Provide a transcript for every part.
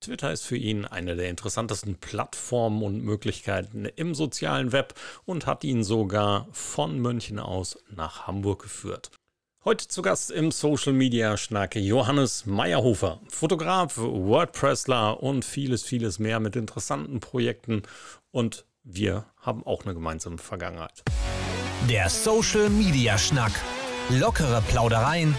Twitter ist für ihn eine der interessantesten Plattformen und Möglichkeiten im sozialen Web und hat ihn sogar von München aus nach Hamburg geführt. Heute zu Gast im Social Media Schnack Johannes Meyerhofer, Fotograf, WordPressler und vieles, vieles mehr mit interessanten Projekten und wir haben auch eine gemeinsame Vergangenheit. Der Social Media Schnack. Lockere Plaudereien,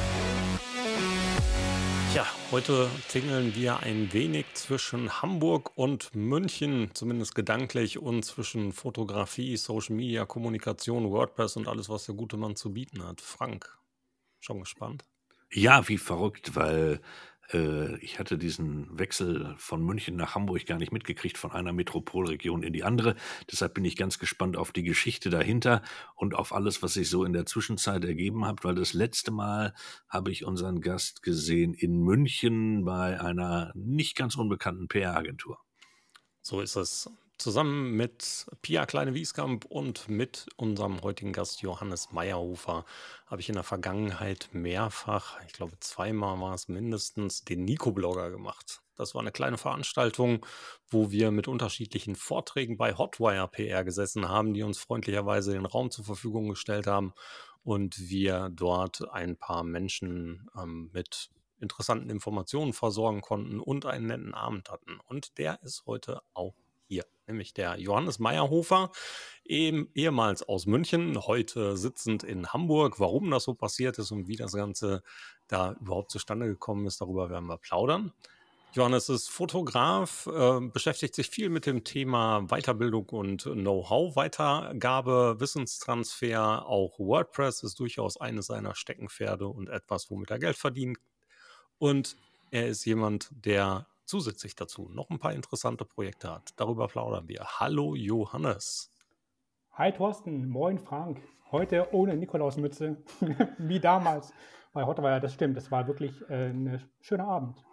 Heute tingeln wir ein wenig zwischen Hamburg und München, zumindest gedanklich, und zwischen Fotografie, Social Media, Kommunikation, WordPress und alles, was der gute Mann zu bieten hat. Frank, schon gespannt? Ja, wie verrückt, weil äh, ich hatte diesen Wechsel von München nach Hamburg gar nicht mitgekriegt, von einer Metropolregion in die andere. Deshalb bin ich ganz gespannt auf die Geschichte dahinter und auf alles, was sich so in der Zwischenzeit ergeben hat, weil das letzte Mal habe ich unseren Gast gesehen in München bei einer nicht ganz unbekannten PR-Agentur. So ist es zusammen mit Pia Kleine-Wieskamp und mit unserem heutigen Gast Johannes Meyerhofer habe ich in der Vergangenheit mehrfach, ich glaube zweimal war es mindestens, den Nico-Blogger gemacht. Das war eine kleine Veranstaltung, wo wir mit unterschiedlichen Vorträgen bei Hotwire PR gesessen haben, die uns freundlicherweise den Raum zur Verfügung gestellt haben und wir dort ein paar Menschen ähm, mit interessanten Informationen versorgen konnten und einen netten Abend hatten. Und der ist heute auch hier, nämlich der Johannes Meyerhofer, ehemals aus München, heute sitzend in Hamburg. Warum das so passiert ist und wie das Ganze da überhaupt zustande gekommen ist, darüber werden wir plaudern. Johannes ist Fotograf, äh, beschäftigt sich viel mit dem Thema Weiterbildung und Know-how-Weitergabe, Wissenstransfer. Auch WordPress ist durchaus eines seiner Steckenpferde und etwas, womit er Geld verdient. Und er ist jemand, der zusätzlich dazu noch ein paar interessante Projekte hat. Darüber plaudern wir. Hallo Johannes. Hi Thorsten, moin Frank. Heute ohne Nikolausmütze, wie damals bei Hotwire. Das stimmt, das war wirklich äh, ein schöner Abend.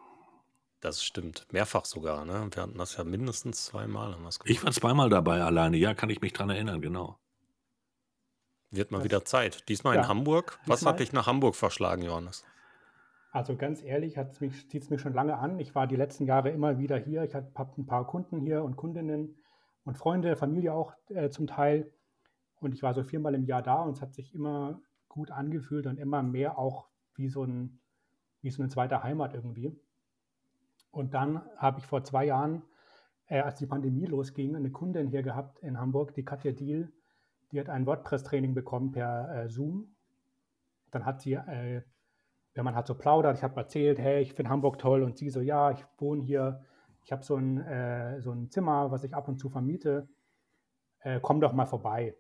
Das stimmt, mehrfach sogar. Ne? Wir hatten das ja mindestens zweimal. ich war zweimal dabei alleine, ja, kann ich mich dran erinnern, genau. Wird mal das, wieder Zeit. Diesmal ja, in Hamburg. Was diesmal, hat dich nach Hamburg verschlagen, Johannes? Also ganz ehrlich, zieht es mich schon lange an. Ich war die letzten Jahre immer wieder hier. Ich habe ein paar Kunden hier und Kundinnen und Freunde, Familie auch äh, zum Teil. Und ich war so viermal im Jahr da und es hat sich immer gut angefühlt und immer mehr auch wie so, ein, wie so eine zweite Heimat irgendwie. Und dann habe ich vor zwei Jahren, äh, als die Pandemie losging, eine Kundin hier gehabt in Hamburg, die Katja Diel, die hat ein WordPress-Training bekommen per äh, Zoom. Dann hat sie äh, wenn man halt so plaudert, ich habe erzählt, hey, ich finde Hamburg toll und sie so, ja, ich wohne hier, ich habe so, ein, äh, so ein Zimmer, was ich ab und zu vermiete, äh, komm doch mal vorbei.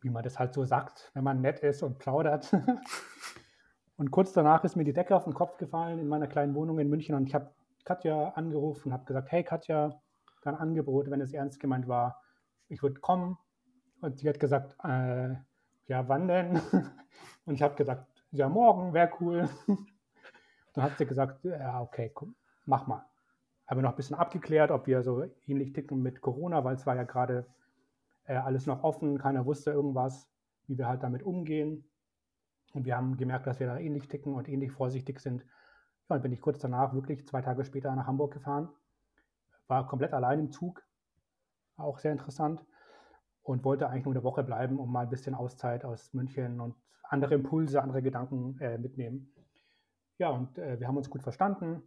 Wie man das halt so sagt, wenn man nett ist und plaudert. und kurz danach ist mir die Decke auf den Kopf gefallen in meiner kleinen Wohnung in München und ich habe Katja angerufen und habe gesagt, hey Katja, dein Angebot, wenn es ernst gemeint war, ich würde kommen. Und sie hat gesagt, äh, ja, wann denn? und ich habe gesagt, ja, morgen wäre cool. Dann hat sie gesagt, ja, okay, komm, mach mal. Haben wir noch ein bisschen abgeklärt, ob wir so ähnlich ticken mit Corona, weil es war ja gerade äh, alles noch offen, keiner wusste irgendwas, wie wir halt damit umgehen. Und wir haben gemerkt, dass wir da ähnlich ticken und ähnlich vorsichtig sind. Ja, und bin ich kurz danach wirklich zwei Tage später nach Hamburg gefahren. War komplett allein im Zug. auch sehr interessant. Und wollte eigentlich nur eine Woche bleiben, um mal ein bisschen Auszeit aus München und andere Impulse, andere Gedanken äh, mitnehmen. Ja, und äh, wir haben uns gut verstanden.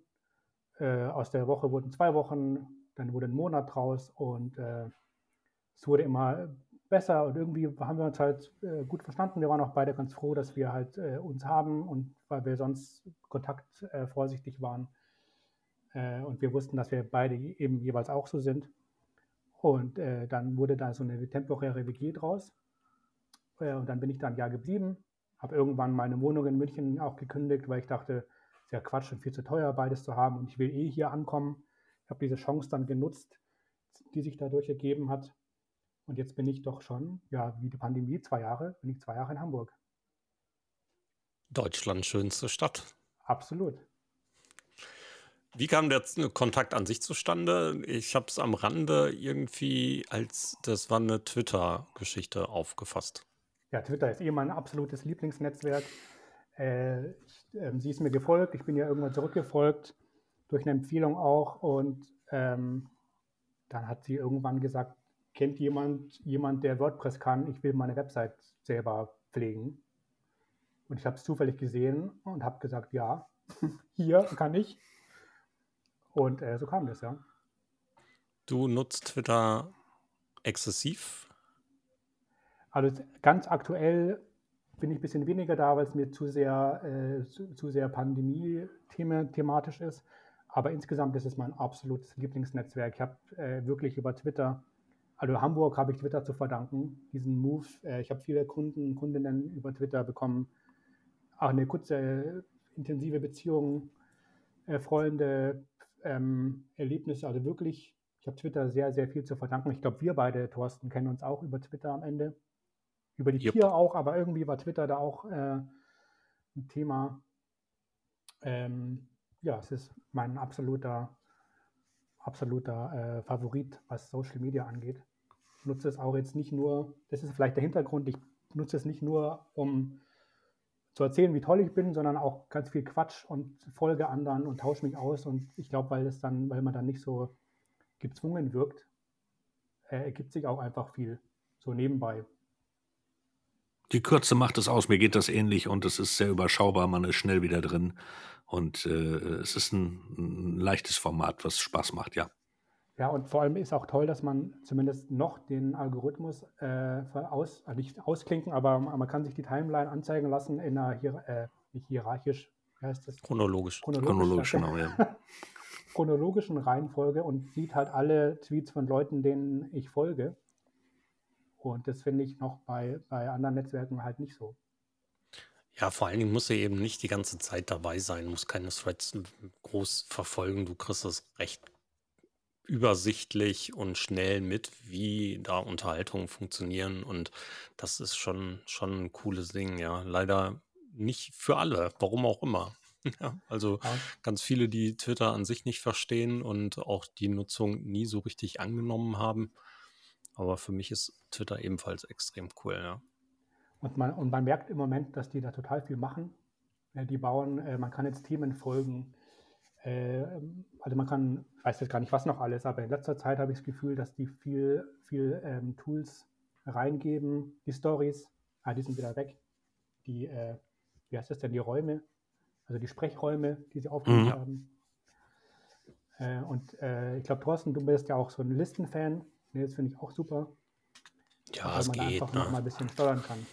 Äh, aus der Woche wurden zwei Wochen, dann wurde ein Monat draus und äh, es wurde immer besser und irgendwie haben wir uns halt äh, gut verstanden. Wir waren auch beide ganz froh, dass wir halt äh, uns haben und weil wir sonst Kontakt vorsichtig waren. und wir wussten, dass wir beide eben jeweils auch so sind. Und dann wurde da so eine temporäre WG draus. und dann bin ich da ein Jahr geblieben habe irgendwann meine Wohnung in München auch gekündigt, weil ich dachte, es ist ja Quatsch und viel zu teuer, beides zu haben und ich will eh hier ankommen. Ich habe diese Chance dann genutzt, die sich dadurch ergeben hat. Und jetzt bin ich doch schon, ja, wie die Pandemie, zwei Jahre, bin ich zwei Jahre in Hamburg. Deutschlands schönste Stadt. Absolut. Wie kam der Kontakt an sich zustande? Ich habe es am Rande irgendwie als, das war eine Twitter-Geschichte aufgefasst. Ja, Twitter ist eh mein absolutes Lieblingsnetzwerk. Äh, ich, äh, sie ist mir gefolgt, ich bin ja irgendwann zurückgefolgt, durch eine Empfehlung auch. Und ähm, dann hat sie irgendwann gesagt, kennt jemand jemand, der WordPress kann? Ich will meine Website selber pflegen. Und ich habe es zufällig gesehen und habe gesagt, ja, hier kann ich. Und äh, so kam das, ja. Du nutzt Twitter exzessiv? Also ganz aktuell bin ich ein bisschen weniger da, weil es mir zu sehr, äh, zu, zu, sehr Pandemie-thematisch ist. Aber insgesamt ist es mein absolutes Lieblingsnetzwerk. Ich habe äh, wirklich über Twitter, also Hamburg habe ich Twitter zu verdanken, diesen Move. Äh, ich habe viele Kunden, Kundinnen über Twitter bekommen. Auch eine kurze, intensive Beziehung, äh, Freunde, ähm, Erlebnisse, also wirklich, ich habe Twitter sehr, sehr viel zu verdanken. Ich glaube, wir beide, Thorsten, kennen uns auch über Twitter am Ende. Über die yep. Tier auch, aber irgendwie war Twitter da auch äh, ein Thema. Ähm, ja, es ist mein absoluter, absoluter äh, Favorit, was Social Media angeht. Ich nutze es auch jetzt nicht nur, das ist vielleicht der Hintergrund, ich nutze es nicht nur, um zu erzählen, wie toll ich bin, sondern auch ganz viel Quatsch und folge anderen und tausche mich aus. Und ich glaube, weil es dann, weil man dann nicht so gezwungen wirkt, äh, ergibt sich auch einfach viel so nebenbei. Die Kürze macht es aus. Mir geht das ähnlich und es ist sehr überschaubar. Man ist schnell wieder drin und äh, es ist ein, ein leichtes Format, was Spaß macht, ja. Ja, und vor allem ist auch toll, dass man zumindest noch den Algorithmus äh, aus, also nicht ausklinken, aber man kann sich die Timeline anzeigen lassen in einer hier, äh, nicht hierarchisch, wie heißt das? Chronologisch. Chronologisch, Chronologisch genau, ja. chronologischen Reihenfolge und sieht halt alle Tweets von Leuten, denen ich folge. Und das finde ich noch bei, bei anderen Netzwerken halt nicht so. Ja, vor allen Dingen muss er eben nicht die ganze Zeit dabei sein, muss keine Threads groß verfolgen. Du kriegst es recht übersichtlich und schnell mit, wie da Unterhaltungen funktionieren. Und das ist schon, schon ein cooles Ding, ja. Leider nicht für alle, warum auch immer. Ja, also ja. ganz viele, die Twitter an sich nicht verstehen und auch die Nutzung nie so richtig angenommen haben. Aber für mich ist Twitter ebenfalls extrem cool, ja. Und man, und man merkt im Moment, dass die da total viel machen. Die bauen, äh, man kann jetzt Themen folgen, also man kann, ich weiß jetzt gar nicht, was noch alles, aber in letzter Zeit habe ich das Gefühl, dass die viel, viel ähm, Tools reingeben, die Stories, ah, die sind wieder weg. Die, äh, wie heißt das denn, die Räume, also die Sprechräume, die sie aufgenommen mhm. haben. Äh, und äh, ich glaube, Thorsten, du bist ja auch so ein Listenfan. Nee, das finde ich auch super. Ja, weil man geht, einfach ne? noch mal ein bisschen steuern kann.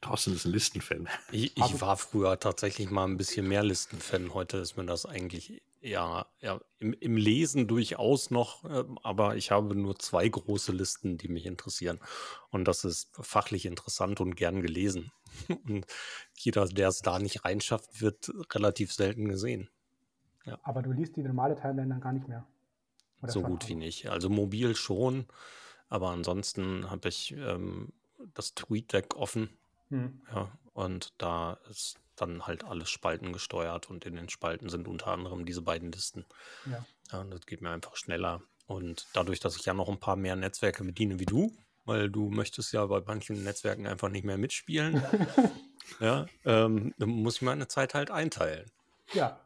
Thorsten ist ein Listenfan. Ich, ich war früher tatsächlich mal ein bisschen mehr Listenfan. Heute ist mir das eigentlich ja, ja im, im Lesen durchaus noch, äh, aber ich habe nur zwei große Listen, die mich interessieren. Und das ist fachlich interessant und gern gelesen. Und jeder, der es da nicht reinschafft, wird relativ selten gesehen. Ja. Aber du liest die normale Timeline dann gar nicht mehr. Oder so gut wie nicht. Also mobil schon, aber ansonsten habe ich ähm, das TweetDeck offen. Hm. Ja, und da ist dann halt alles Spalten gesteuert und in den Spalten sind unter anderem diese beiden Listen. Ja. ja das geht mir einfach schneller. Und dadurch, dass ich ja noch ein paar mehr Netzwerke bediene wie du, weil du möchtest ja bei manchen Netzwerken einfach nicht mehr mitspielen, ja, ähm, muss ich meine Zeit halt einteilen. Ja.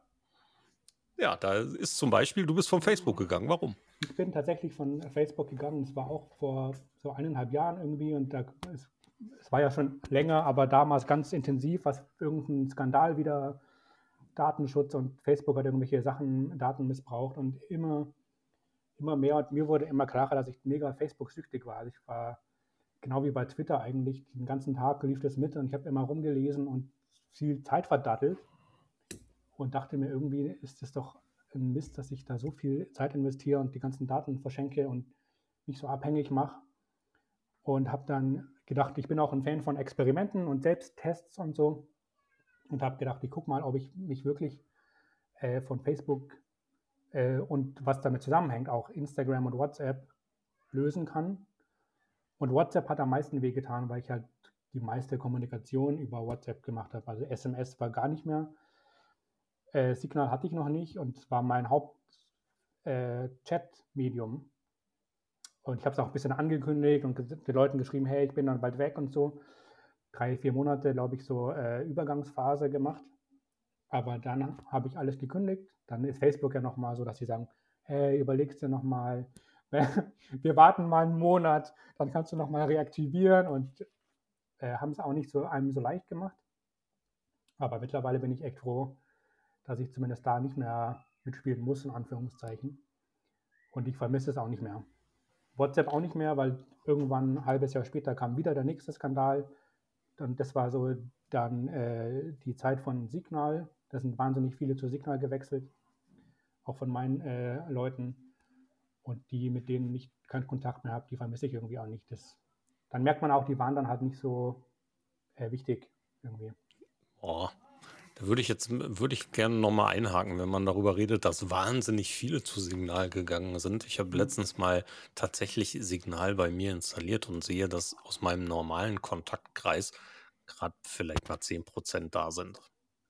Ja, da ist zum Beispiel, du bist von Facebook gegangen. Warum? Ich bin tatsächlich von Facebook gegangen. Das war auch vor so eineinhalb Jahren irgendwie und da ist es war ja schon länger, aber damals ganz intensiv, was irgendein Skandal wieder, Datenschutz und Facebook hat irgendwelche Sachen, Daten missbraucht und immer, immer mehr und mir wurde immer klarer, dass ich mega Facebook-süchtig war. Also ich war genau wie bei Twitter eigentlich, den ganzen Tag lief das mit und ich habe immer rumgelesen und viel Zeit verdattelt und dachte mir, irgendwie ist das doch ein Mist, dass ich da so viel Zeit investiere und die ganzen Daten verschenke und mich so abhängig mache. Und habe dann gedacht, ich bin auch ein Fan von Experimenten und Selbsttests und so. Und habe gedacht, ich gucke mal, ob ich mich wirklich äh, von Facebook äh, und was damit zusammenhängt, auch Instagram und WhatsApp lösen kann. Und WhatsApp hat am meisten wehgetan, weil ich halt die meiste Kommunikation über WhatsApp gemacht habe. Also SMS war gar nicht mehr. Äh, Signal hatte ich noch nicht und war mein Haupt-Chat-Medium. Und ich habe es auch ein bisschen angekündigt und den Leuten geschrieben, hey, ich bin dann bald weg und so. Drei, vier Monate, glaube ich, so äh, Übergangsphase gemacht. Aber dann habe ich alles gekündigt. Dann ist Facebook ja nochmal so, dass sie sagen, hey, überlegst du nochmal, wir warten mal einen Monat, dann kannst du nochmal reaktivieren und äh, haben es auch nicht so einem so leicht gemacht. Aber mittlerweile bin ich echt froh, dass ich zumindest da nicht mehr mitspielen muss, in Anführungszeichen. Und ich vermisse es auch nicht mehr. WhatsApp auch nicht mehr, weil irgendwann ein halbes Jahr später kam wieder der nächste Skandal. Und das war so dann äh, die Zeit von Signal. Da sind wahnsinnig viele zu Signal gewechselt, auch von meinen äh, Leuten. Und die, mit denen ich keinen Kontakt mehr habe, die vermisse ich irgendwie auch nicht. Das, dann merkt man auch, die waren dann halt nicht so äh, wichtig irgendwie. Oh, da würde ich jetzt würde ich gerne nochmal einhaken, wenn man darüber redet, dass wahnsinnig viele zu Signal gegangen sind. Ich habe mhm. letztens mal tatsächlich Signal bei mir installiert und sehe, dass aus meinem normalen Kontaktkreis gerade vielleicht mal 10% da sind.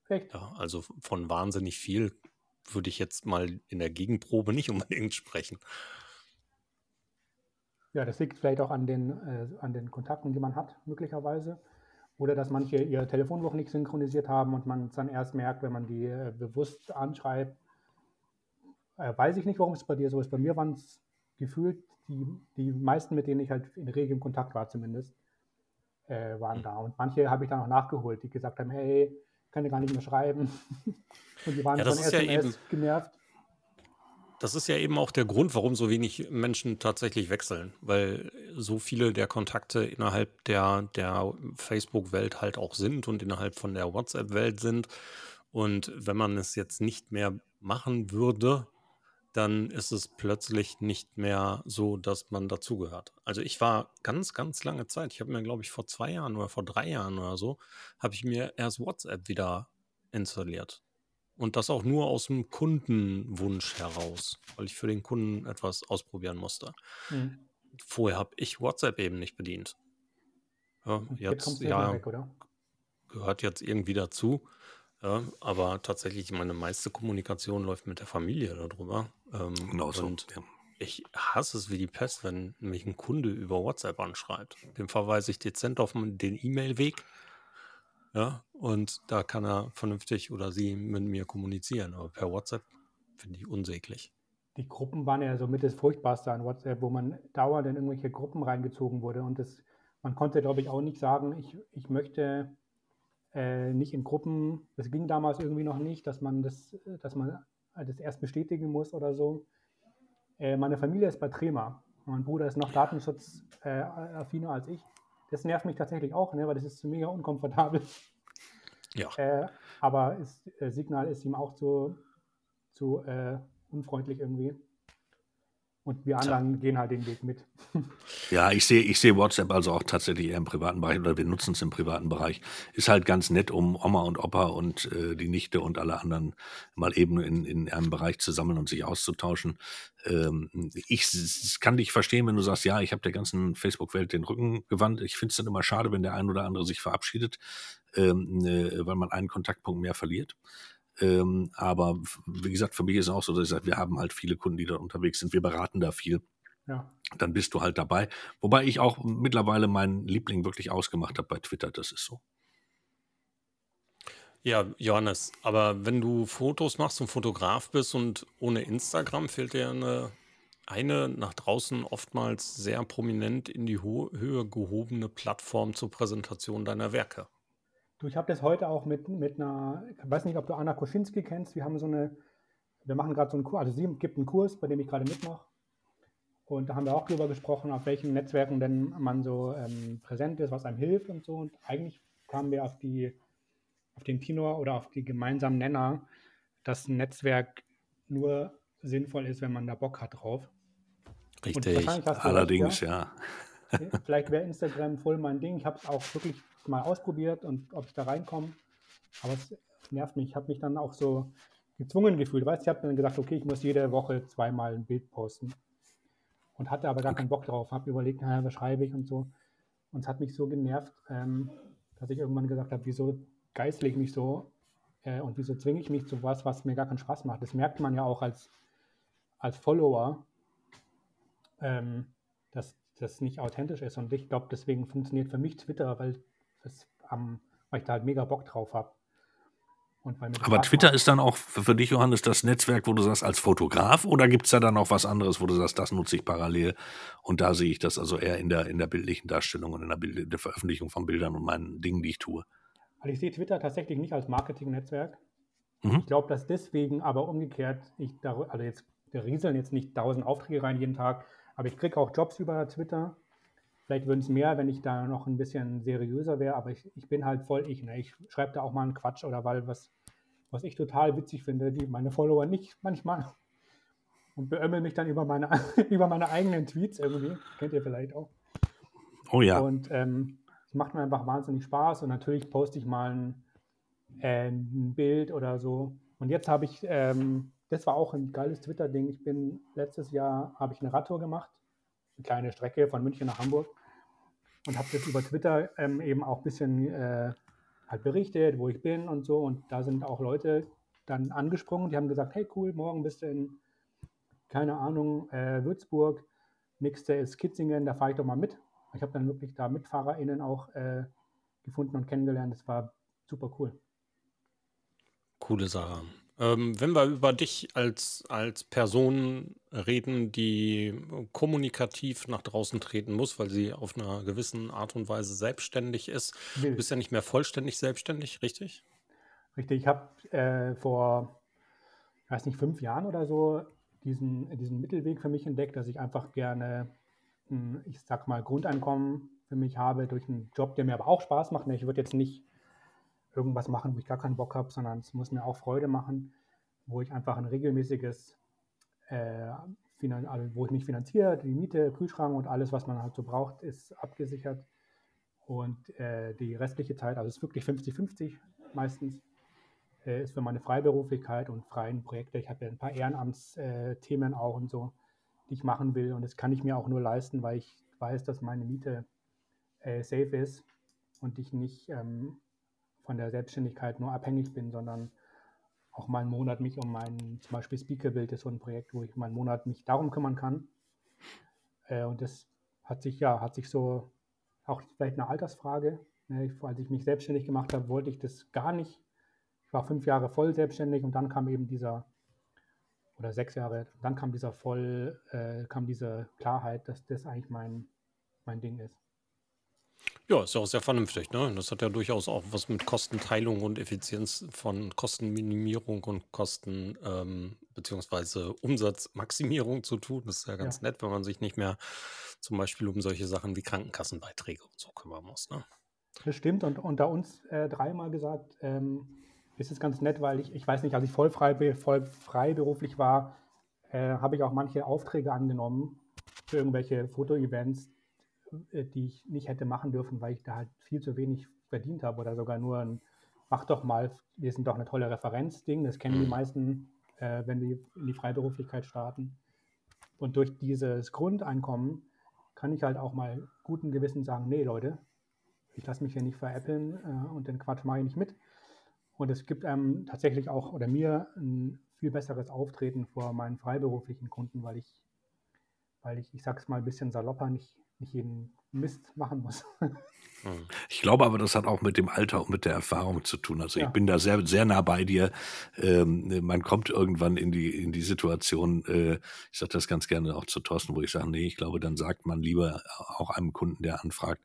Echt? Ja, also von wahnsinnig viel würde ich jetzt mal in der Gegenprobe nicht unbedingt sprechen. Ja, das liegt vielleicht auch an den, äh, an den Kontakten, die man hat, möglicherweise. Oder dass manche ihr Telefonbuch nicht synchronisiert haben und man es dann erst merkt, wenn man die äh, bewusst anschreibt. Äh, weiß ich nicht, warum es bei dir so ist. Bei mir waren es gefühlt die, die meisten, mit denen ich halt in regem Kontakt war zumindest, äh, waren da. Und manche habe ich dann auch nachgeholt, die gesagt haben, hey, kann dir gar nicht mehr schreiben. und die waren ja, von SMS ja genervt. Das ist ja eben auch der Grund, warum so wenig Menschen tatsächlich wechseln, weil so viele der Kontakte innerhalb der, der Facebook-Welt halt auch sind und innerhalb von der WhatsApp-Welt sind. Und wenn man es jetzt nicht mehr machen würde, dann ist es plötzlich nicht mehr so, dass man dazugehört. Also ich war ganz, ganz lange Zeit, ich habe mir, glaube ich, vor zwei Jahren oder vor drei Jahren oder so, habe ich mir erst WhatsApp wieder installiert. Und das auch nur aus dem Kundenwunsch heraus, weil ich für den Kunden etwas ausprobieren musste. Mhm. Vorher habe ich WhatsApp eben nicht bedient. Ja, jetzt, ja, weg, gehört jetzt irgendwie dazu. Ja, aber tatsächlich, meine meiste Kommunikation läuft mit der Familie darüber. Ähm, genau so. Und ja. ich hasse es wie die Pest, wenn mich ein Kunde über WhatsApp anschreibt. Dem verweise ich dezent auf den E-Mail-Weg. Ja, und da kann er vernünftig oder sie mit mir kommunizieren. Aber per WhatsApp finde ich unsäglich. Die Gruppen waren ja so mit das Furchtbarste an WhatsApp, wo man dauernd in irgendwelche Gruppen reingezogen wurde. Und das, man konnte, glaube ich, auch nicht sagen, ich, ich möchte äh, nicht in Gruppen, das ging damals irgendwie noch nicht, dass man das, dass man das erst bestätigen muss oder so. Äh, meine Familie ist bei Trema. Mein Bruder ist noch datenschutzaffiner äh, als ich. Das nervt mich tatsächlich auch, ne, weil das ist mega unkomfortabel. Ja. Äh, aber ist, äh, Signal ist ihm auch zu, zu äh, unfreundlich irgendwie. Und wir anderen gehen halt den Weg mit. Ja, ich sehe ich sehe WhatsApp also auch tatsächlich eher im privaten Bereich oder wir nutzen es im privaten Bereich. Ist halt ganz nett, um Oma und Opa und äh, die Nichte und alle anderen mal eben in, in einem Bereich zu sammeln und sich auszutauschen. Ähm, ich kann dich verstehen, wenn du sagst, ja, ich habe der ganzen Facebook-Welt den Rücken gewandt. Ich finde es dann immer schade, wenn der ein oder andere sich verabschiedet, ähm, äh, weil man einen Kontaktpunkt mehr verliert. Ähm, aber wie gesagt, für mich ist es auch so, dass ich sage, wir haben halt viele Kunden, die da unterwegs sind. Wir beraten da viel. Ja. Dann bist du halt dabei. Wobei ich auch mittlerweile meinen Liebling wirklich ausgemacht habe bei Twitter. Das ist so. Ja, Johannes, aber wenn du Fotos machst und Fotograf bist und ohne Instagram fehlt dir eine, eine nach draußen oftmals sehr prominent in die Ho Höhe gehobene Plattform zur Präsentation deiner Werke. Du, ich habe das heute auch mit, mit einer, ich weiß nicht, ob du Anna Koschinski kennst. Wir haben so eine, wir machen gerade so einen Kurs, also sie gibt einen Kurs, bei dem ich gerade mitmache. Und da haben wir auch darüber gesprochen, auf welchen Netzwerken denn man so ähm, präsent ist, was einem hilft und so. Und eigentlich kamen wir auf die, auf den Tenor oder auf die gemeinsamen Nenner, dass ein Netzwerk nur sinnvoll ist, wenn man da Bock hat drauf. Richtig, allerdings, ja. Vielleicht wäre Instagram voll mein Ding. Ich habe es auch wirklich mal ausprobiert und ob ich da reinkomme. Aber es nervt mich. Ich habe mich dann auch so gezwungen gefühlt. Weißt ich habe dann gesagt, okay, ich muss jede Woche zweimal ein Bild posten. und hatte aber gar keinen Bock drauf. Habe überlegt, naja, was schreibe ich und so. Und es hat mich so genervt, ähm, dass ich irgendwann gesagt habe, wieso geißle ich mich so äh, und wieso zwinge ich mich zu was, was mir gar keinen Spaß macht. Das merkt man ja auch als, als Follower, ähm, das nicht authentisch ist. Und ich glaube, deswegen funktioniert für mich Twitter, weil, das, ähm, weil ich da halt mega Bock drauf habe. Aber Twitter macht. ist dann auch für dich, Johannes, das Netzwerk, wo du sagst, als Fotograf oder gibt es da dann auch was anderes, wo du sagst, das nutze ich parallel und da sehe ich das also eher in der, in der bildlichen Darstellung und in der, Bild, der Veröffentlichung von Bildern und meinen Dingen, die ich tue? Also ich sehe Twitter tatsächlich nicht als Marketingnetzwerk. Mhm. Ich glaube, dass deswegen aber umgekehrt, ich da, also jetzt, wir rieseln jetzt nicht tausend Aufträge rein jeden Tag, aber ich kriege auch Jobs über Twitter. Vielleicht würden es mehr, wenn ich da noch ein bisschen seriöser wäre, aber ich, ich bin halt voll ich. Ne? Ich schreibe da auch mal einen Quatsch oder weil was, was ich total witzig finde, die meine Follower nicht manchmal. Und beömmel mich dann über meine, über meine eigenen Tweets irgendwie. Kennt ihr vielleicht auch. Oh ja. Und ähm, es macht mir einfach wahnsinnig Spaß und natürlich poste ich mal ein, äh, ein Bild oder so. Und jetzt habe ich, ähm, das war auch ein geiles Twitter-Ding. Ich bin letztes Jahr habe ich eine Radtour gemacht, eine kleine Strecke von München nach Hamburg und habe das über Twitter ähm, eben auch ein bisschen äh, halt berichtet, wo ich bin und so. Und da sind auch Leute dann angesprungen, die haben gesagt, hey cool, morgen bist du in, keine Ahnung, äh, Würzburg, nächste ist Kitzingen, da fahre ich doch mal mit. Ich habe dann wirklich da MitfahrerInnen auch äh, gefunden und kennengelernt. Das war super cool. Coole Sache. Ähm, wenn wir über dich als, als Person reden, die kommunikativ nach draußen treten muss, weil sie auf einer gewissen Art und Weise selbstständig ist. Du bist ja nicht mehr vollständig selbstständig, richtig? Richtig, ich habe äh, vor, ich weiß nicht, fünf Jahren oder so diesen, diesen Mittelweg für mich entdeckt, dass ich einfach gerne, ich sag mal, Grundeinkommen für mich habe durch einen Job, der mir aber auch Spaß macht. Ich würde jetzt nicht irgendwas machen, wo ich gar keinen Bock habe, sondern es muss mir auch Freude machen, wo ich einfach ein regelmäßiges, äh, also wo ich mich finanziere, die Miete, Kühlschrank und alles, was man halt so braucht, ist abgesichert. Und äh, die restliche Zeit, also es ist wirklich 50-50 meistens, äh, ist für meine Freiberuflichkeit und freien Projekte. Ich habe ja ein paar Ehrenamtsthemen auch und so, die ich machen will. Und das kann ich mir auch nur leisten, weil ich weiß, dass meine Miete äh, safe ist und ich nicht ähm, von der Selbstständigkeit nur abhängig bin, sondern auch mal einen Monat mich um mein, zum Beispiel Speakerbild ist so ein Projekt, wo ich mal einen Monat mich darum kümmern kann. Äh, und das hat sich, ja, hat sich so, auch vielleicht eine Altersfrage. Ne, als ich mich selbstständig gemacht habe, wollte ich das gar nicht. Ich war fünf Jahre voll selbstständig und dann kam eben dieser, oder sechs Jahre, dann kam dieser voll, äh, kam diese Klarheit, dass das eigentlich mein, mein Ding ist. Ja, ist ja auch sehr vernünftig, ne? Das hat ja durchaus auch was mit Kostenteilung und Effizienz von Kostenminimierung und Kosten ähm, beziehungsweise Umsatzmaximierung zu tun. Das ist ja ganz Ja. nett, wenn man sich nicht mehr zum Beispiel um solche Sachen wie Krankenkassenbeiträge und so kümmern muss, ne? Das stimmt und unter uns äh, dreimal gesagt, ähm, ist es ganz nett, weil ich, ich weiß nicht, als ich voll, frei, voll freiberuflich war, äh, habe ich auch manche Aufträge angenommen für irgendwelche Fotoevents, die ich nicht hätte machen dürfen, weil ich da halt viel zu wenig verdient habe oder sogar nur ein, mach doch mal, wir sind doch eine tolle Referenzding, das kennen die mhm. meisten, äh, wenn die in die Freiberuflichkeit starten. Und durch dieses Grundeinkommen kann ich halt auch mal guten Gewissen sagen, nee Leute, ich lasse mich hier nicht veräppeln äh, und den Quatsch mache ich nicht mit. Und es gibt einem tatsächlich auch oder mir ein viel besseres Auftreten vor meinen freiberuflichen Kunden, weil ich, weil ich, ich sag's mal ein bisschen salopper, nicht nicht jeden Mist machen muss. Hm. Ich glaube aber, das hat auch mit dem Alter und mit der Erfahrung zu tun. Also ja. ich bin da sehr, sehr nah bei dir. Ähm, man kommt irgendwann in die, in die Situation, äh, ich sage das ganz gerne auch zu Thorsten, wo ich sage, nee, ich glaube, dann sagt man lieber auch einem Kunden, der anfragt,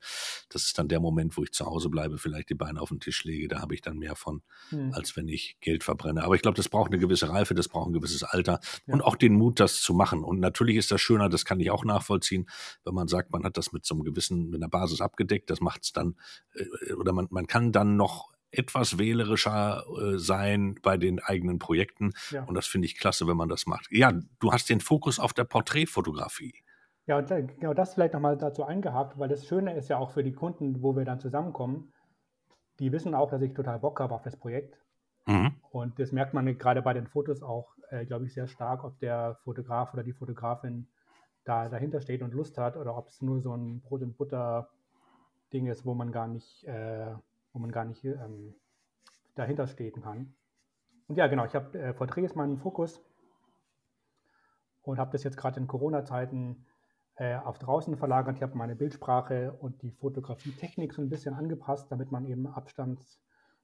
das ist dann der Moment, wo ich zu Hause bleibe, vielleicht die Beine auf den Tisch lege, da habe ich dann mehr von, hm. als wenn ich Geld verbrenne. Aber ich glaube, das braucht eine gewisse Reife, das braucht ein gewisses Alter ja. und auch den Mut, das zu machen. Und natürlich ist das schöner, das kann ich auch nachvollziehen, wenn man sagt, man hat das mit so einem gewissen, mit einer Basis abgedeckt, das macht es dann, äh, oder man, man kann dann noch etwas wählerischer äh, sein bei den eigenen Projekten. Ja. Und das finde ich klasse, wenn man das macht. Ja, du hast den Fokus auf der Porträtfotografie. Ja, und genau das vielleicht nochmal dazu eingehakt, weil das Schöne ist ja auch für die Kunden, wo wir dann zusammenkommen, die wissen auch, dass ich total Bock habe auf das Projekt. Mhm. Und das merkt man gerade bei den Fotos auch, äh, glaube ich, sehr stark, ob der Fotograf oder die Fotografin da dahinter steht und Lust hat oder ob es nur so ein Brot und Butter Ding ist, wo man gar nicht, äh, wo man gar nicht ähm, dahinter stehen kann. Und ja, genau, ich habe äh, Porträts meinen Fokus und habe das jetzt gerade in Corona-Zeiten äh, auf draußen verlagert. Ich habe meine Bildsprache und die Fotografietechnik so ein bisschen angepasst, damit man eben Abstand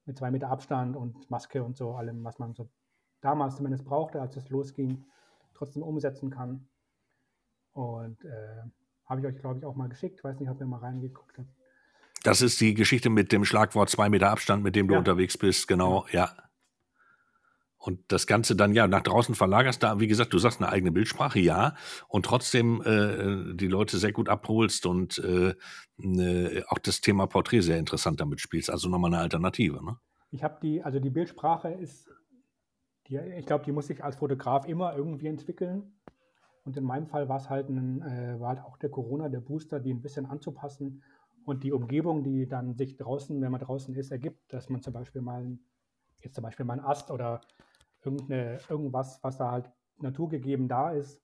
mit zwei Meter Abstand und Maske und so allem, was man so damals zumindest brauchte, als es losging, trotzdem umsetzen kann. Und äh, habe ich euch, glaube ich, auch mal geschickt. Ich weiß nicht, ob ihr mal reingeguckt habt. Das ist die Geschichte mit dem Schlagwort zwei Meter Abstand, mit dem du ja. unterwegs bist, genau, ja. Und das Ganze dann ja nach draußen verlagerst, da, wie gesagt, du sagst eine eigene Bildsprache, ja, und trotzdem äh, die Leute sehr gut abholst und äh, ne, auch das Thema Porträt sehr interessant damit spielst. Also nochmal eine Alternative, ne? Ich habe die, also die Bildsprache ist, die, ich glaube, die muss sich als Fotograf immer irgendwie entwickeln. Und in meinem Fall war es halt, ein, äh, war halt auch der Corona, der Booster, die ein bisschen anzupassen und die Umgebung, die dann sich draußen, wenn man draußen ist, ergibt, dass man zum Beispiel mal, jetzt zum Beispiel mal einen Ast oder irgendeine, irgendwas, was da halt naturgegeben da ist,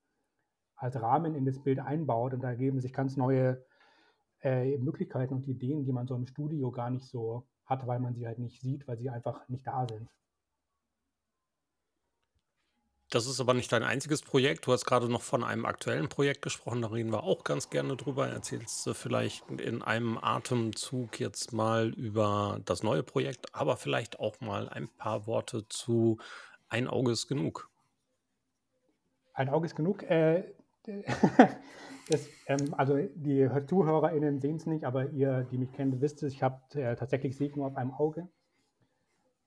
als Rahmen in das Bild einbaut und da ergeben sich ganz neue äh, Möglichkeiten und Ideen, die man so im Studio gar nicht so hat, weil man sie halt nicht sieht, weil sie einfach nicht da sind. Das ist aber nicht dein einziges Projekt. Du hast gerade noch von einem aktuellen Projekt gesprochen, da reden wir auch ganz gerne drüber. Erzählst du vielleicht in einem Atemzug jetzt mal über das neue Projekt, aber vielleicht auch mal ein paar Worte zu Ein Auge ist genug. Ein Auge ist genug. Äh, das, ähm, also die ZuhörerInnen sehen es nicht, aber ihr, die mich kennt, wisst es, ich habe äh, tatsächlich Segen auf einem Auge.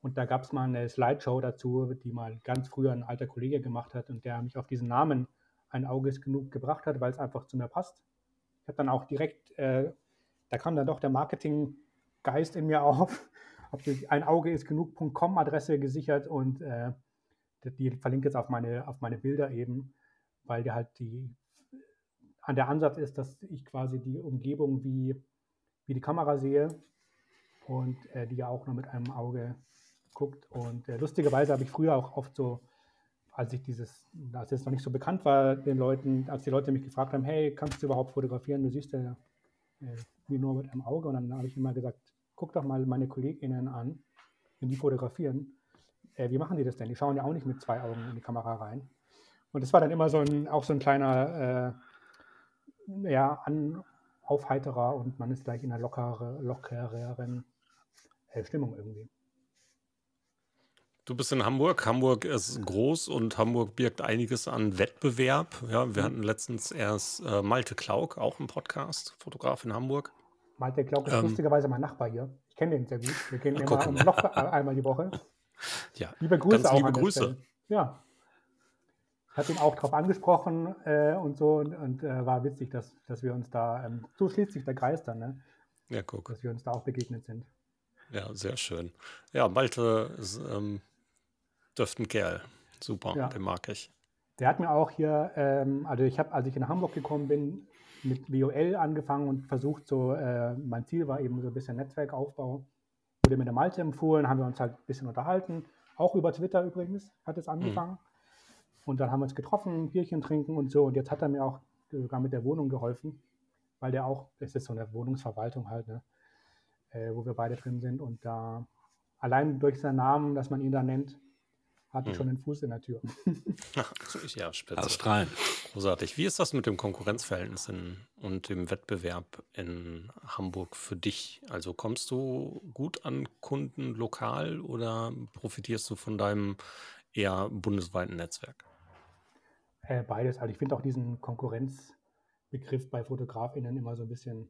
Und da gab es mal eine Slideshow dazu, die mal ganz früher ein alter Kollege gemacht hat und der mich auf diesen Namen ein Auge ist genug gebracht hat, weil es einfach zu mir passt. Ich habe dann auch direkt, äh, da kam dann doch der Marketinggeist in mir auf, habe die ein Auge ist genug.com Adresse gesichert und äh, die verlinkt jetzt auf meine, auf meine Bilder eben, weil der halt die, an der Ansatz ist, dass ich quasi die Umgebung wie, wie die Kamera sehe und äh, die ja auch nur mit einem Auge guckt. Und äh, lustigerweise habe ich früher auch oft so, als ich dieses, als es noch nicht so bekannt war, den Leuten, als die Leute mich gefragt haben, hey, kannst du überhaupt fotografieren? Du siehst ja äh, nur mit einem Auge. Und dann habe ich immer gesagt, guck doch mal meine KollegInnen an, wenn die fotografieren. Äh, wie machen die das denn? Die schauen ja auch nicht mit zwei Augen in die Kamera rein. Und das war dann immer so ein, auch so ein kleiner, äh, ja, an, Aufheiterer und man ist gleich in einer lockere, lockereren äh, Stimmung irgendwie. Du bist in Hamburg. Hamburg ist groß und Hamburg birgt einiges an Wettbewerb. Ja, wir mhm. hatten letztens erst äh, Malte Klauk, auch im Podcast, Fotograf in Hamburg. Malte Klauk ist ähm, lustigerweise mein Nachbar hier. Ich kenne den sehr gut. Wir gehen immer gucken. im Loch äh, einmal die Woche. Ja, liebe Grüße ganz liebe Grüße. Ja. Ich hatte ihn auch darauf angesprochen äh, und so und, und äh, war witzig, dass, dass wir uns da, ähm, so schließt sich der Kreis dann, ne? Ja, guck. Dass wir uns da auch begegnet sind. Ja, sehr schön. Ja, Malte ist ähm, Dürften Kerl. Super, ja. den mag ich. Der hat mir auch hier, ähm, also ich habe, als ich in Hamburg gekommen bin, mit WOL angefangen und versucht, so, äh, mein Ziel war eben so ein bisschen Netzwerkaufbau. Wurde mir der Malte empfohlen, haben wir uns halt ein bisschen unterhalten. Auch über Twitter übrigens hat es angefangen. Mhm. Und dann haben wir uns getroffen, Bierchen trinken und so. Und jetzt hat er mir auch sogar mit der Wohnung geholfen, weil der auch, es ist so eine Wohnungsverwaltung halt, ne, äh, wo wir beide drin sind. Und da allein durch seinen Namen, dass man ihn da nennt, hatte hm. schon den Fuß in der Tür. ja, spitze. Australien. Großartig. Wie ist das mit dem Konkurrenzverhältnis in, und dem Wettbewerb in Hamburg für dich? Also kommst du gut an Kunden lokal oder profitierst du von deinem eher bundesweiten Netzwerk? Äh, beides. Also ich finde auch diesen Konkurrenzbegriff bei FotografInnen immer so ein bisschen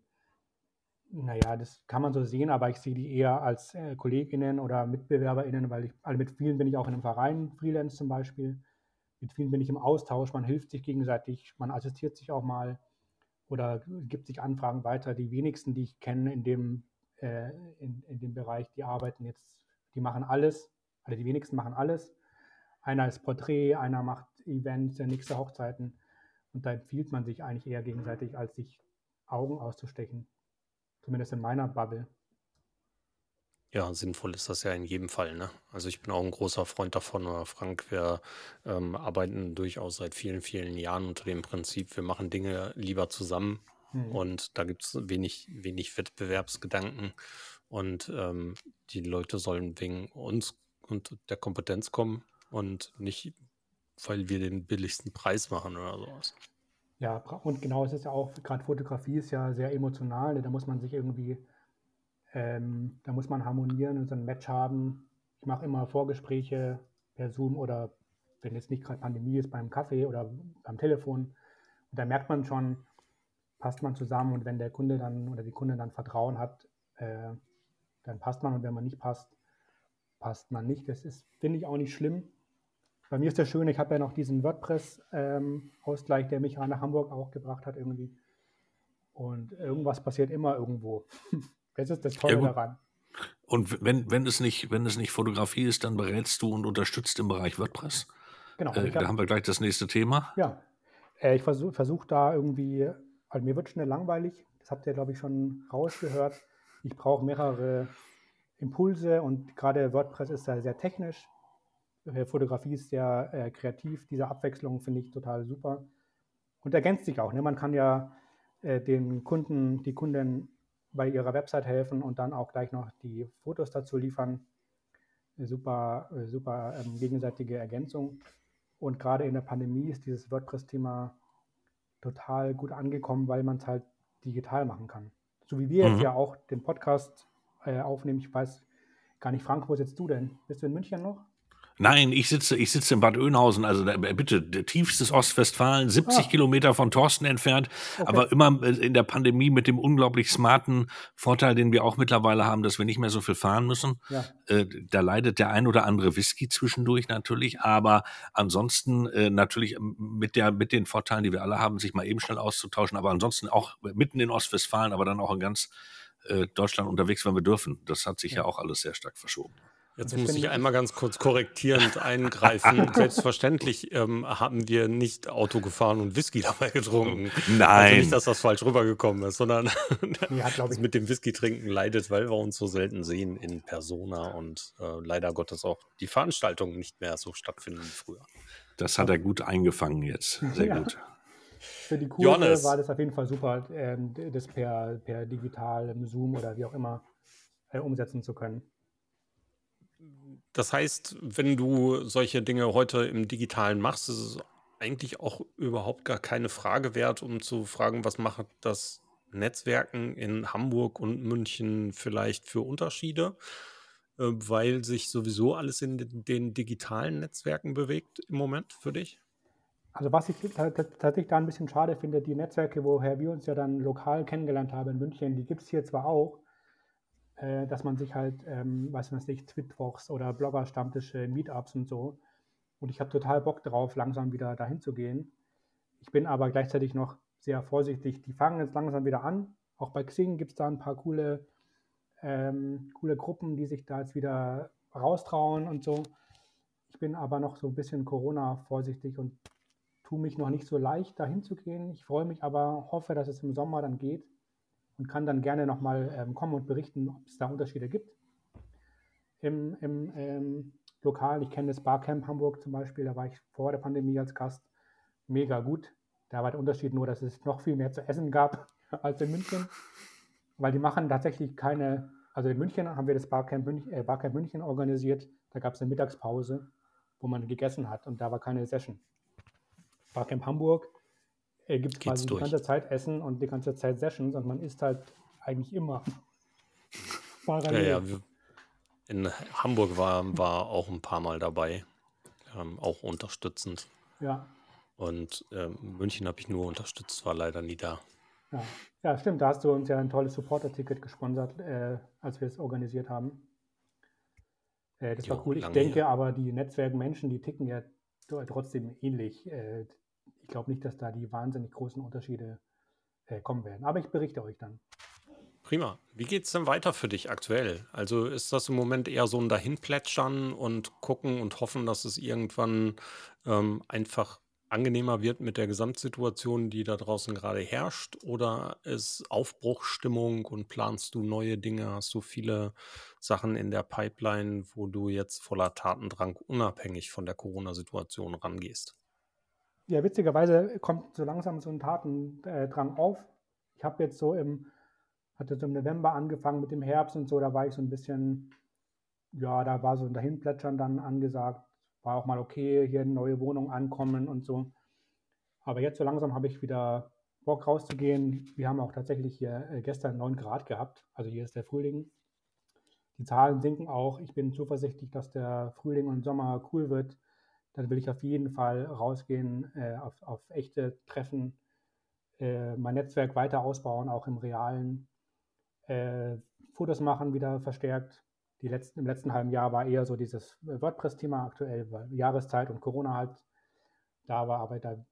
naja, das kann man so sehen, aber ich sehe die eher als äh, KollegInnen oder MitbewerberInnen, weil ich, also mit vielen bin ich auch in einem Verein, Freelance zum Beispiel. Mit vielen bin ich im Austausch, man hilft sich gegenseitig, man assistiert sich auch mal oder gibt sich Anfragen weiter. Die wenigsten, die ich kenne in dem, äh, in, in dem Bereich, die arbeiten jetzt, die machen alles, also die wenigsten machen alles. Einer ist Porträt, einer macht Events, der nächste Hochzeiten. Und da empfiehlt man sich eigentlich eher gegenseitig, als sich Augen auszustechen. Zumindest in meiner Bubble. Ja, sinnvoll ist das ja in jedem Fall, ne? Also ich bin auch ein großer Freund davon, oder Frank, wir ähm, arbeiten durchaus seit vielen, vielen Jahren unter dem Prinzip, wir machen Dinge lieber zusammen Mhm. und da gibt es wenig, wenig Wettbewerbsgedanken und ähm, die Leute sollen wegen uns und der Kompetenz kommen und nicht, weil wir den billigsten Preis machen oder sowas. Ja, und genau, es ist ja auch, gerade Fotografie ist ja sehr emotional, ne? da muss man sich irgendwie ähm, da muss man harmonieren und so ein Match haben. Ich mache immer Vorgespräche per Zoom oder wenn jetzt nicht gerade Pandemie ist, beim Kaffee oder beim Telefon. Und da merkt man schon, passt man zusammen und wenn der Kunde dann oder die Kunde dann Vertrauen hat, äh, dann passt man und wenn man nicht passt, passt man nicht. Das ist, finde ich, auch nicht schlimm. Bei mir ist das schön, ich habe ja noch diesen WordPress-Ausgleich, ähm, der mich nach Hamburg auch gebracht hat irgendwie. Und irgendwas passiert immer irgendwo. Das ist das Tolle ja, daran. Und wenn, wenn, es nicht, wenn es nicht Fotografie ist, dann berätst du und unterstützt im Bereich WordPress. Genau. Äh, da haben wir gleich das nächste Thema. Ja. Äh, ich versuche versuch da irgendwie, also mir wird schnell langweilig. Das habt ihr, glaube ich, schon rausgehört. Ich brauche mehrere Impulse und gerade WordPress ist da sehr technisch. Äh, Fotografie ist sehr äh, kreativ. Diese Abwechslung finde ich total super und ergänzt sich auch. Ne? Man kann ja äh, den Kunden, die Kunden bei ihrer Website helfen und dann auch gleich noch die Fotos dazu liefern. Super, super ähm, gegenseitige Ergänzung. Und gerade in der Pandemie ist dieses WordPress-Thema total gut angekommen, weil man es halt digital machen kann. So wie wir mhm. jetzt ja auch den Podcast äh, aufnehmen. Ich weiß gar nicht, Frank, wo sitzt du denn? Bist du in München noch? Nein, ich sitze, ich sitze in Bad Oeynhausen, also da, bitte, tiefstes Ostwestfalen, 70 ah. Kilometer von Thorsten entfernt, okay. aber immer äh, in der Pandemie mit dem unglaublich smarten Vorteil, den wir auch mittlerweile haben, dass wir nicht mehr so viel fahren müssen. Ja. Äh, da leidet der ein oder andere Whisky zwischendurch natürlich, aber ansonsten äh, natürlich mit, der, mit den Vorteilen, die wir alle haben, sich mal eben schnell auszutauschen, aber ansonsten auch mitten in Ostwestfalen, aber dann auch in ganz äh, Deutschland unterwegs, wenn wir dürfen. Das hat sich ja, ja auch alles sehr stark verschoben. Jetzt muss ich einmal ganz kurz korrektierend eingreifen. Selbstverständlich ähm, haben wir nicht Auto gefahren und Whisky dabei getrunken. Nein. Also nicht, dass das falsch rübergekommen ist, sondern ja, das mit dem Whisky trinken leidet, weil wir uns so selten sehen in Persona und äh, leider Gottes auch die Veranstaltungen nicht mehr so stattfinden wie früher. Das hat er gut eingefangen jetzt. Sehr ja. gut. Für die Kurse Johannes. war das auf jeden Fall super, äh, das per, per digital, Zoom oder wie auch immer äh, umsetzen zu können. Das heißt, wenn du solche Dinge heute im Digitalen machst, ist es eigentlich auch überhaupt gar keine Frage wert, um zu fragen, was macht das Netzwerken in Hamburg und München vielleicht für Unterschiede, äh, weil sich sowieso alles in den digitalen Netzwerken bewegt im Moment für dich? Also was ich tatsächlich da ein bisschen schade finde, die Netzwerke, woher wir uns ja dann lokal kennengelernt haben in München, die gibt es hier zwar auch, äh, dass man sich halt, ähm, weiß man nicht, Twitwochs oder Blogger-Stammtische, Meetups und so. Und ich habe total Bock drauf, langsam wieder dahin zu gehen. Ich bin aber gleichzeitig noch sehr vorsichtig. Die fangen jetzt langsam wieder an. Auch bei Xing gibt es da ein paar coole, ähm, coole Gruppen, die sich da jetzt wieder raustrauen und so. Ich bin aber noch so ein bisschen Corona vorsichtig und tue mich noch nicht so leicht, dahin zu gehen. Ich freue mich aber, hoffe, dass es im Sommer dann geht und kann dann gerne nochmal ähm, kommen und berichten, ob es da Unterschiede gibt im, im ähm, Lokal. Ich kenne das Barcamp Hamburg zum Beispiel, da war ich vor der Pandemie als Gast. Mega gut. Da war der Unterschied nur, dass es noch viel mehr zu essen gab als in München, weil die machen tatsächlich keine, also in München haben wir das Barcamp München, äh, Barcamp München organisiert, da gab es eine Mittagspause, wo man gegessen hat und da war keine Session. Barcamp Hamburg äh, gibt quasi durch. die ganze Zeit Essen und die ganze Zeit Sessions und man isst halt eigentlich immer. Parallel. Ja, ja, in Hamburg war, war auch ein paar Mal dabei, ähm, auch unterstützend. Ja. Und ähm, München habe ich nur unterstützt, war leider nie da. Ja. ja, stimmt. Da hast du uns ja ein tolles Supporter-Ticket gesponsert, äh, als wir es organisiert haben. Äh, das jo, war cool. Ich denke her. aber, die Netzwerkmenschen, die ticken ja trotzdem ähnlich. Äh, ich glaube nicht, dass da die wahnsinnig großen Unterschiede äh, kommen werden. Aber ich berichte euch dann. Prima. Wie geht es denn weiter für dich aktuell? Also ist das im Moment eher so ein Dahinplätschern und gucken und hoffen, dass es irgendwann ähm, einfach angenehmer wird mit der Gesamtsituation, die da draußen gerade herrscht? Oder ist Aufbruchstimmung und planst du neue Dinge? Hast du viele Sachen in der Pipeline, wo du jetzt voller Tatendrang unabhängig von der Corona-Situation rangehst? Ja, witzigerweise kommt so langsam so ein Tatendrang auf. Ich habe jetzt so im, hatte so im November angefangen mit dem Herbst und so, da war ich so ein bisschen, ja, da war so ein Dahinplätschern dann angesagt war auch mal okay, hier eine neue Wohnung ankommen und so. Aber jetzt so langsam habe ich wieder Bock rauszugehen. Wir haben auch tatsächlich hier äh, gestern 9 Grad gehabt. Also hier ist der Frühling. Die Zahlen sinken auch. Ich bin zuversichtlich, dass der Frühling und Sommer cool wird. Dann will ich auf jeden Fall rausgehen, äh, auf, auf, echte Treffen, äh, mein Netzwerk weiter ausbauen, auch im realen. Äh, Fotos machen wieder verstärkt die letzten, im letzten halben Jahr war eher so dieses WordPress-Thema aktuell, weil Jahreszeit und Corona halt da war, aber da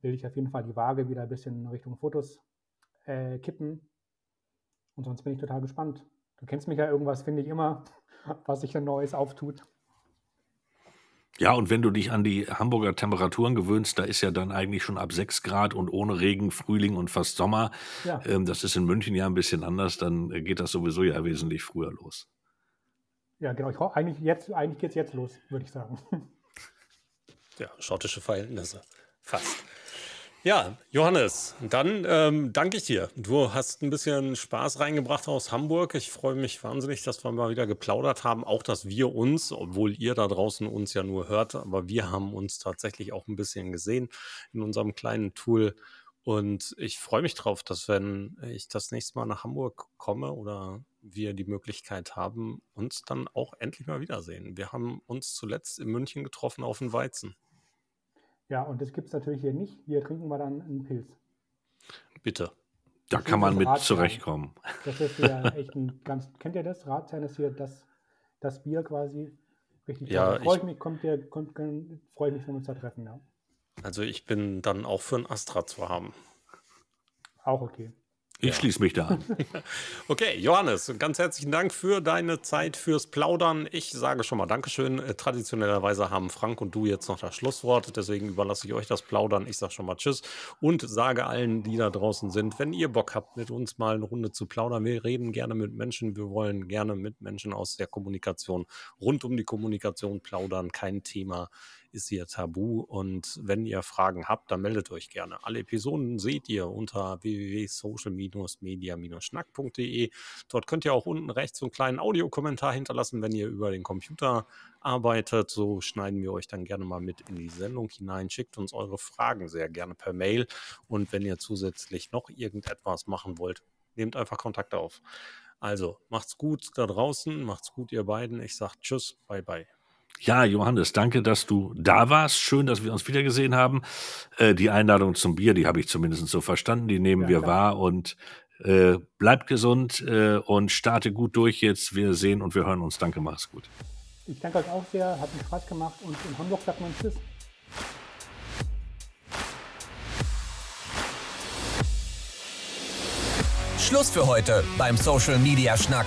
will ich auf jeden Fall die Waage wieder ein bisschen Richtung Fotos äh, kippen. Und sonst bin ich total gespannt. Du kennst mich ja irgendwas, finde ich immer, was sich ein Neues auftut. Ja, und wenn du dich an die Hamburger Temperaturen gewöhnst, da ist ja dann eigentlich schon ab 6 Grad und ohne Regen Frühling und fast Sommer. Ja. Ähm, das ist in München ja ein bisschen anders, dann geht das sowieso ja wesentlich früher los. Ja, genau. Ich, eigentlich jetzt, eigentlich geht es jetzt los, würde ich sagen. Ja, schottische Verhältnisse. Fast. Ja, Johannes, dann ähm, danke ich dir. Du hast ein bisschen Spaß reingebracht aus Hamburg. Ich freue mich wahnsinnig, dass wir mal wieder geplaudert haben. Auch, dass wir uns, obwohl ihr da draußen uns ja nur hört, aber wir haben uns tatsächlich auch ein bisschen gesehen in unserem kleinen Tool. Und ich freue mich drauf, dass wenn ich das nächste Mal nach Hamburg komme oder wir die Möglichkeit haben, uns dann auch endlich mal wiedersehen. Wir haben uns zuletzt in München getroffen auf den Weizen. Ja, und das gibt es natürlich hier nicht. Hier trinken wir dann einen Pilz. Bitte. Da kann man mit Ratsherrn. zurechtkommen. Das ist ja echt ein ganz. Kennt ihr das? Ratsherrn ist hier das, das Bier quasi. Richtig. Ja, freue ich, mich, kommt ihr, kommt, freue mich, wenn wir uns da treffen, ja. Also ich bin dann auch für ein Astra zu haben. Auch okay. Ich ja. schließe mich da an. okay, Johannes, ganz herzlichen Dank für deine Zeit, fürs Plaudern. Ich sage schon mal Dankeschön. Äh, traditionellerweise haben Frank und du jetzt noch das Schlusswort, deswegen überlasse ich euch das Plaudern. Ich sage schon mal Tschüss und sage allen, die da draußen sind, wenn ihr Bock habt, mit uns mal eine Runde zu plaudern. Wir reden gerne mit Menschen, wir wollen gerne mit Menschen aus der Kommunikation rund um die Kommunikation plaudern. Kein Thema ist hier tabu. Und wenn ihr Fragen habt, dann meldet euch gerne. Alle Episoden seht ihr unter www.social-media-schnack.de. Dort könnt ihr auch unten rechts einen kleinen Audiokommentar hinterlassen, wenn ihr über den Computer arbeitet. So schneiden wir euch dann gerne mal mit in die Sendung hinein. Schickt uns eure Fragen sehr gerne per Mail. Und wenn ihr zusätzlich noch irgendetwas machen wollt, nehmt einfach Kontakt auf. Also, macht's gut da draußen, macht's gut, ihr beiden. Ich sag Tschüss, bye bye. Ja, Johannes, danke, dass du da warst. Schön, dass wir uns wiedergesehen haben. Äh, die Einladung zum Bier, die habe ich zumindest so verstanden. Die nehmen ja, wir klar. wahr und äh, bleibt gesund äh, und starte gut durch jetzt. Wir sehen und wir hören uns. Danke, mach's gut. Ich danke euch auch sehr, hat mir Spaß gemacht und in Hamburg sagt man Tschüss. Schluss für heute beim Social Media Schnack.